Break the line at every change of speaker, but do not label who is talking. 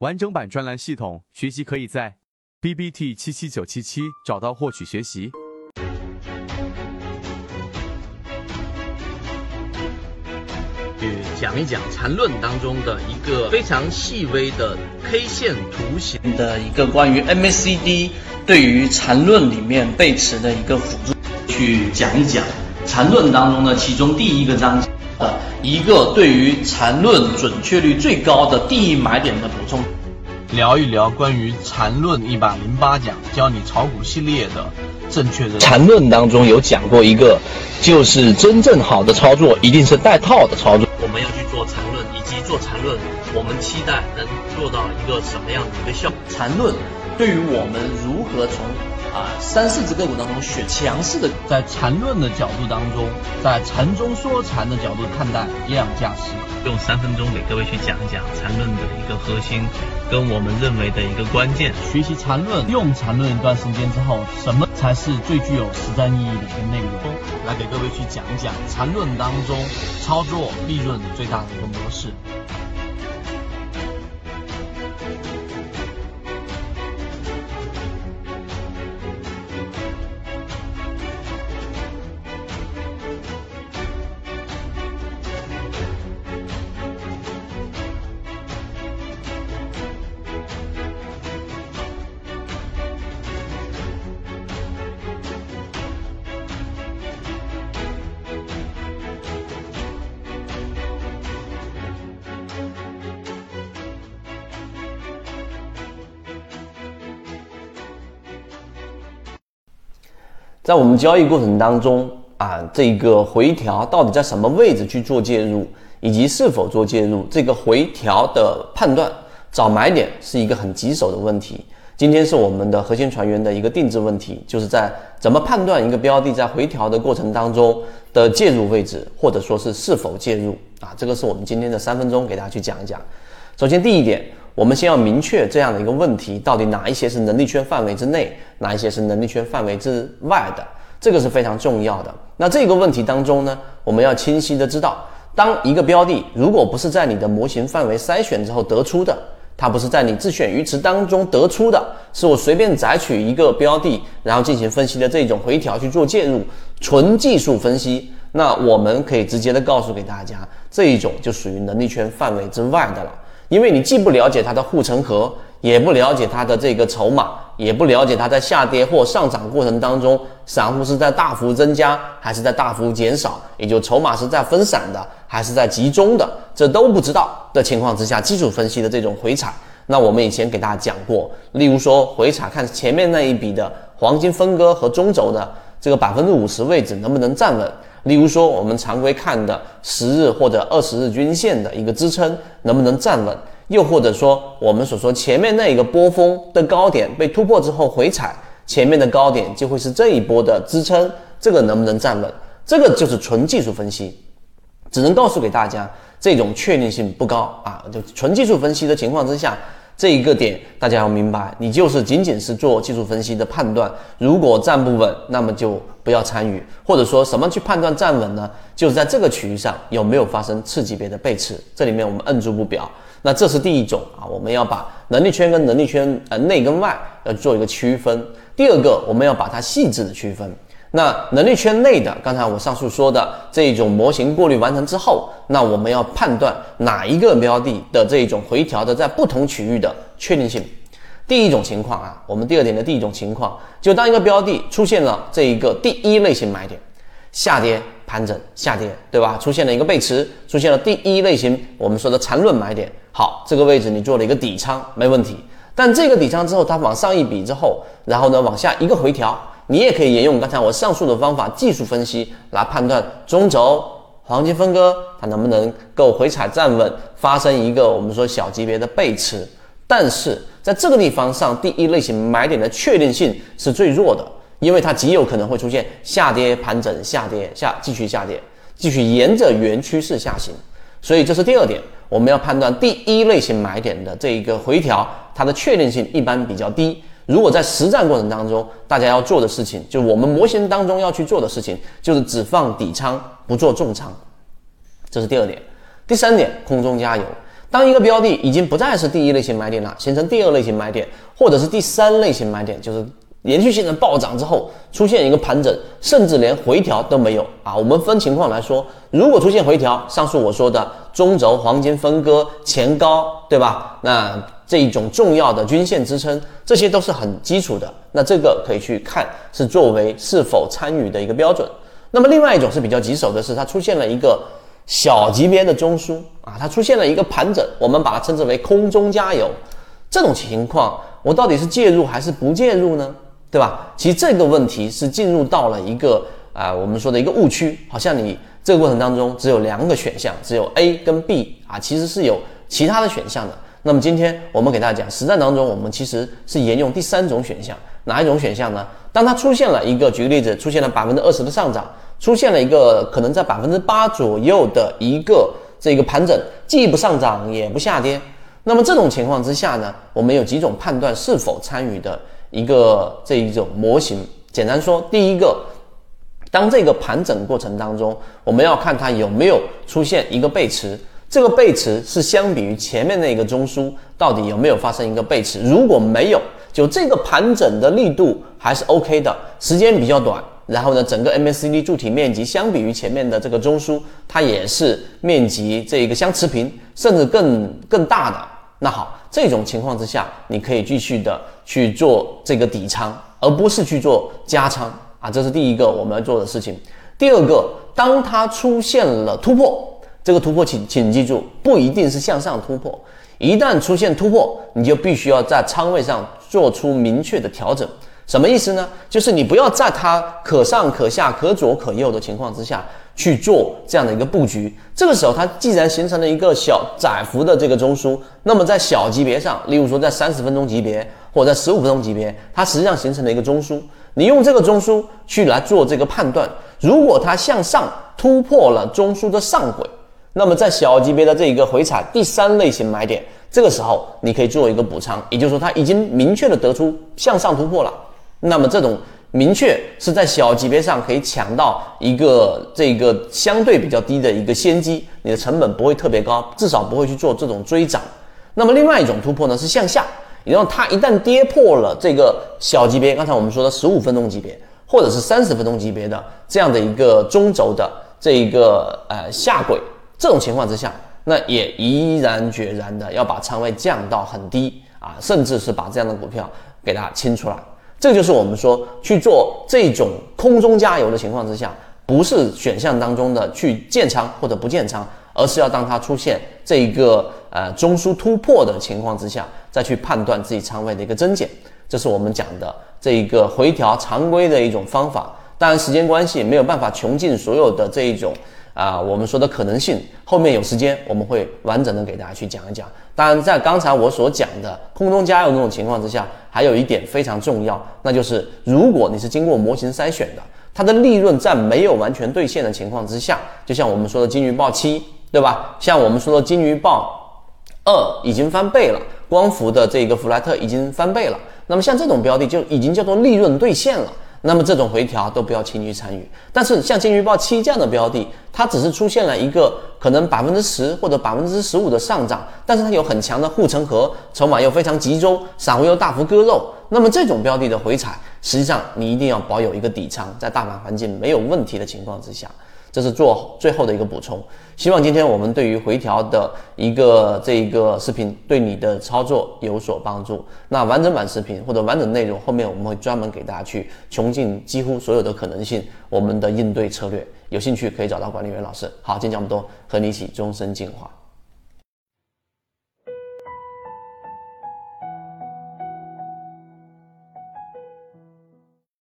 完整版专栏系统学习可以在 B B T 七七九七七找到获取学习。
去讲一讲缠论当中的一个非常细微的 K 线图形。的一个关于 MACD 对于缠论里面背驰的一个辅助，去讲一讲缠论当中的其中第一个章节的一个对于缠论准确率最高的第一买点的补充，聊一聊关于缠论一百零八讲教你炒股系列的正确的缠论当中有讲过一个，就是真正好的操作一定是带套的操作。我们要去做缠论，以及做缠论，我们期待能做到一个什么样的一个效果？缠论对于我们如何从啊三四只个股当中选强势的，在缠论的角度当中，在缠中说禅的角度看待量价时，用三分钟给各位去讲一讲缠论的一个核心，跟我们认为的一个关键。学习缠论，用缠论一段时间之后，什么才是最具有实战意义的一个内容？来给各位去讲一讲缠论当中操作利润最大的一个模式。
在我们交易过程当中啊，这个回调到底在什么位置去做介入，以及是否做介入，这个回调的判断找买点是一个很棘手的问题。今天是我们的核心船员的一个定制问题，就是在怎么判断一个标的在回调的过程当中的介入位置，或者说是是否介入啊，这个是我们今天的三分钟给大家去讲一讲。首先第一点，我们先要明确这样的一个问题，到底哪一些是能力圈范围之内，哪一些是能力圈范围之外的，这个是非常重要的。那这个问题当中呢，我们要清晰的知道，当一个标的如果不是在你的模型范围筛选之后得出的，它不是在你自选鱼池当中得出的，是我随便摘取一个标的，然后进行分析的这种回调去做介入，纯技术分析，那我们可以直接的告诉给大家，这一种就属于能力圈范围之外的了。因为你既不了解它的护城河，也不了解它的这个筹码，也不了解它在下跌或上涨过程当中，散户是在大幅增加还是在大幅减少，也就筹码是在分散的还是在集中的，这都不知道的情况之下，基础分析的这种回踩，那我们以前给大家讲过，例如说回踩看前面那一笔的黄金分割和中轴的这个百分之五十位置能不能站稳。例如说，我们常规看的十日或者二十日均线的一个支撑能不能站稳？又或者说，我们所说前面那一个波峰的高点被突破之后回踩，前面的高点就会是这一波的支撑，这个能不能站稳？这个就是纯技术分析，只能告诉给大家，这种确定性不高啊。就纯技术分析的情况之下。这一个点大家要明白，你就是仅仅是做技术分析的判断，如果站不稳，那么就不要参与。或者说什么去判断站稳呢？就是在这个区域上有没有发生次级别的背驰，这里面我们摁住不表。那这是第一种啊，我们要把能力圈跟能力圈呃内跟外要做一个区分。第二个，我们要把它细致的区分。那能力圈内的，刚才我上述说的这种模型过滤完成之后，那我们要判断哪一个标的的这种回调的在不同区域的确定性。第一种情况啊，我们第二点的第一种情况，就当一个标的出现了这一个第一类型买点，下跌盘整下跌，对吧？出现了一个背驰，出现了第一类型我们说的缠论买点。好，这个位置你做了一个底仓，没问题。但这个底仓之后，它往上一笔之后，然后呢往下一个回调。你也可以沿用刚才我上述的方法，技术分析来判断中轴黄金分割它能不能够回踩站稳，发生一个我们说小级别的背驰。但是在这个地方上，第一类型买点的确定性是最弱的，因为它极有可能会出现下跌盘整、下跌下继续下跌，继续沿着原趋势下行。所以这是第二点，我们要判断第一类型买点的这一个回调，它的确定性一般比较低。如果在实战过程当中，大家要做的事情，就是我们模型当中要去做的事情，就是只放底仓，不做重仓，这是第二点。第三点，空中加油。当一个标的已经不再是第一类型买点了，形成第二类型买点，或者是第三类型买点，就是连续性的暴涨之后出现一个盘整，甚至连回调都没有啊。我们分情况来说，如果出现回调，上述我说的中轴黄金分割前高，对吧？那这一种重要的均线支撑，这些都是很基础的。那这个可以去看，是作为是否参与的一个标准。那么另外一种是比较棘手的是，它出现了一个。小级别的中枢啊，它出现了一个盘整，我们把它称之为空中加油。这种情况，我到底是介入还是不介入呢？对吧？其实这个问题是进入到了一个啊，我们说的一个误区，好像你这个过程当中只有两个选项，只有 A 跟 B 啊，其实是有其他的选项的。那么今天我们给大家讲，实战当中我们其实是沿用第三种选项，哪一种选项呢？当它出现了一个，举个例子，出现了百分之二十的上涨。出现了一个可能在百分之八左右的一个这个盘整，既不上涨也不下跌。那么这种情况之下呢，我们有几种判断是否参与的一个这一种模型。简单说，第一个，当这个盘整过程当中，我们要看它有没有出现一个背驰。这个背驰是相比于前面那个中枢到底有没有发生一个背驰。如果没有，就这个盘整的力度还是 OK 的，时间比较短。然后呢，整个 MACD 柱体面积相比于前面的这个中枢，它也是面积这一个相持平，甚至更更大的。那好，这种情况之下，你可以继续的去做这个底仓，而不是去做加仓啊。这是第一个我们要做的事情。第二个，当它出现了突破，这个突破请请记住，不一定是向上突破。一旦出现突破，你就必须要在仓位上做出明确的调整。什么意思呢？就是你不要在它可上可下、可左可右的情况之下去做这样的一个布局。这个时候，它既然形成了一个小窄幅的这个中枢，那么在小级别上，例如说在三十分钟级别或者在十五分钟级别，它实际上形成了一个中枢。你用这个中枢去来做这个判断，如果它向上突破了中枢的上轨，那么在小级别的这一个回踩第三类型买点，这个时候你可以做一个补仓，也就是说它已经明确的得出向上突破了。那么这种明确是在小级别上可以抢到一个这个相对比较低的一个先机，你的成本不会特别高，至少不会去做这种追涨。那么另外一种突破呢是向下，然后它一旦跌破了这个小级别，刚才我们说的十五分钟级别或者是三十分钟级别的这样的一个中轴的这一个呃下轨，这种情况之下，那也毅然决然的要把仓位降到很低啊，甚至是把这样的股票给它清出来。这就是我们说去做这种空中加油的情况之下，不是选项当中的去建仓或者不建仓，而是要当它出现这一个呃中枢突破的情况之下，再去判断自己仓位的一个增减。这是我们讲的这一个回调常规的一种方法。当然时间关系没有办法穷尽所有的这一种。啊，我们说的可能性，后面有时间我们会完整的给大家去讲一讲。当然，在刚才我所讲的空中加油那种情况之下，还有一点非常重要，那就是如果你是经过模型筛选的，它的利润在没有完全兑现的情况之下，就像我们说的金鱼报七，对吧？像我们说的金鱼报二已经翻倍了，光伏的这个弗莱特已经翻倍了，那么像这种标的就已经叫做利润兑现了。那么这种回调都不要轻易参与，但是像金鱼报七这样的标的，它只是出现了一个可能百分之十或者百分之十五的上涨，但是它有很强的护城河，筹码又非常集中，散户又大幅割肉，那么这种标的的回踩，实际上你一定要保有一个底仓，在大盘环境没有问题的情况之下。这是做最后的一个补充，希望今天我们对于回调的一个这一个视频对你的操作有所帮助。那完整版视频或者完整内容后面我们会专门给大家去穷尽几乎所有的可能性，我们的应对策略，有兴趣可以找到管理员老师。好，今天讲这么多，和你一起终身进化。